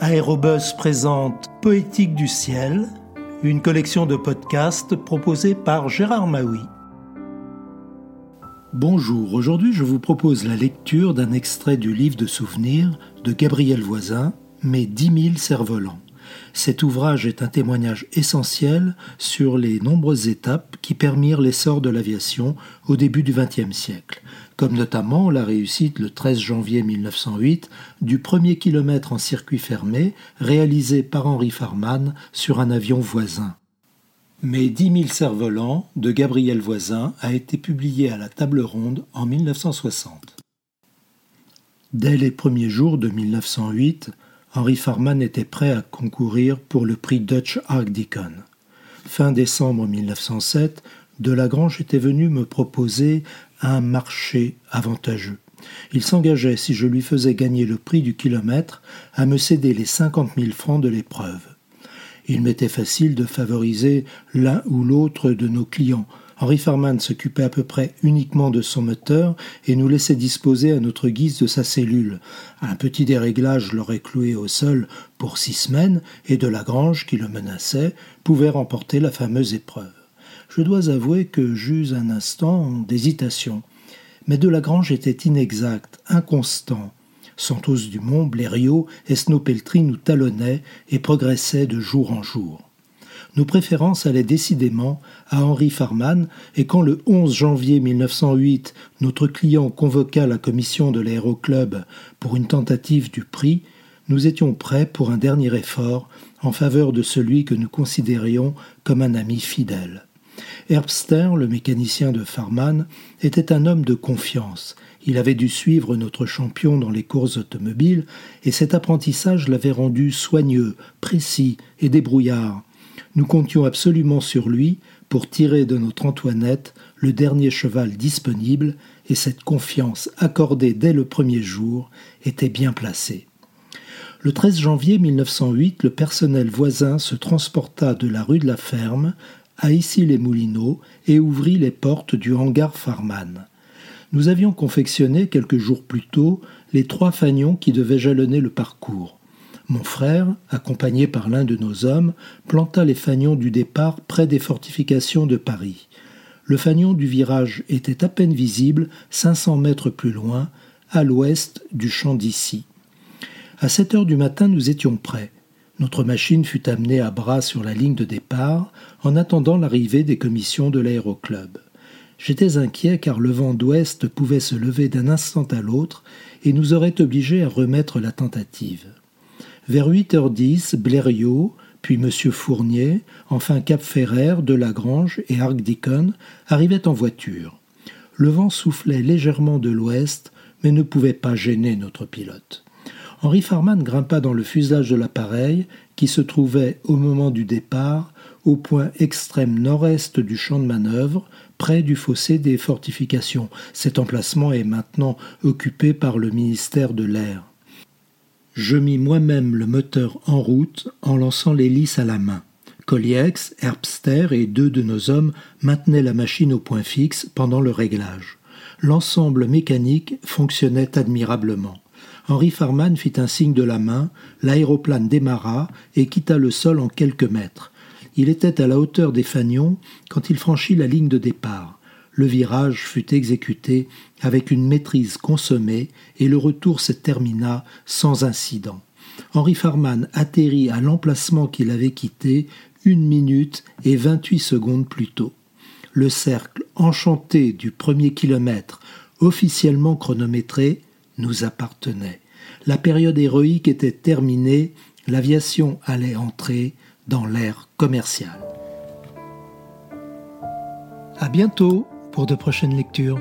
Aérobus présente Poétique du ciel, une collection de podcasts proposée par Gérard Maui. Bonjour, aujourd'hui je vous propose la lecture d'un extrait du livre de souvenirs de Gabriel Voisin, Mes dix mille cerfs-volants. Cet ouvrage est un témoignage essentiel sur les nombreuses étapes qui permirent l'essor de l'aviation au début du XXe siècle, comme notamment la réussite le 13 janvier 1908 du premier kilomètre en circuit fermé réalisé par Henri Farman sur un avion voisin. Mais dix mille cerfs-volants de Gabriel Voisin a été publié à la table ronde en 1960. Dès les premiers jours de 1908, Henri Farman était prêt à concourir pour le prix Dutch Deacon. Fin décembre 1907, Delagrange était venu me proposer un marché avantageux. Il s'engageait, si je lui faisais gagner le prix du kilomètre, à me céder les cinquante mille francs de l'épreuve. Il m'était facile de favoriser l'un ou l'autre de nos clients, Henri Farman s'occupait à peu près uniquement de son moteur et nous laissait disposer à notre guise de sa cellule. Un petit déréglage l'aurait cloué au sol pour six semaines et de Lagrange, qui le menaçait, pouvait remporter la fameuse épreuve. Je dois avouer que j'eus un instant d'hésitation. Mais de Lagrange était inexact, inconstant. Santos Dumont, Blériot et Snopeltry nous talonnaient et progressaient de jour en jour nos préférences allaient décidément à Henri Farman, et quand le 11 janvier 1908 notre client convoqua la commission de l'aéroclub pour une tentative du prix, nous étions prêts pour un dernier effort en faveur de celui que nous considérions comme un ami fidèle. Herbster, le mécanicien de Farman, était un homme de confiance. Il avait dû suivre notre champion dans les courses automobiles, et cet apprentissage l'avait rendu soigneux, précis et débrouillard. Nous comptions absolument sur lui pour tirer de notre Antoinette le dernier cheval disponible, et cette confiance accordée dès le premier jour était bien placée. Le 13 janvier 1908, le personnel voisin se transporta de la rue de la Ferme à Issy-les-Moulineaux et ouvrit les portes du hangar Farman. Nous avions confectionné quelques jours plus tôt les trois fanions qui devaient jalonner le parcours. Mon frère, accompagné par l'un de nos hommes, planta les fanions du départ près des fortifications de Paris. Le fanion du virage était à peine visible, 500 mètres plus loin, à l'ouest du champ d'Issy. À sept heures du matin, nous étions prêts. Notre machine fut amenée à bras sur la ligne de départ en attendant l'arrivée des commissions de l'aéroclub. J'étais inquiet car le vent d'ouest pouvait se lever d'un instant à l'autre et nous aurait obligés à remettre la tentative. Vers 8h10, Blériot, puis M. Fournier, enfin Cap Ferrer, de Lagrange et Arc-Deacon arrivaient en voiture. Le vent soufflait légèrement de l'ouest, mais ne pouvait pas gêner notre pilote. Henri Farman grimpa dans le fuselage de l'appareil, qui se trouvait au moment du départ au point extrême nord-est du champ de manœuvre, près du fossé des fortifications. Cet emplacement est maintenant occupé par le ministère de l'Air. Je mis moi-même le moteur en route en lançant l'hélice à la main. Colliex, Herbster et deux de nos hommes maintenaient la machine au point fixe pendant le réglage. L'ensemble mécanique fonctionnait admirablement. Henri Farman fit un signe de la main, l'aéroplane démarra et quitta le sol en quelques mètres. Il était à la hauteur des fanions quand il franchit la ligne de départ le virage fut exécuté avec une maîtrise consommée et le retour se termina sans incident. Henri Farman atterrit à l'emplacement qu'il avait quitté une minute et vingt-huit secondes plus tôt. Le cercle enchanté du premier kilomètre, officiellement chronométré, nous appartenait. La période héroïque était terminée, l'aviation allait entrer dans l'ère commerciale. À bientôt pour de prochaines lectures.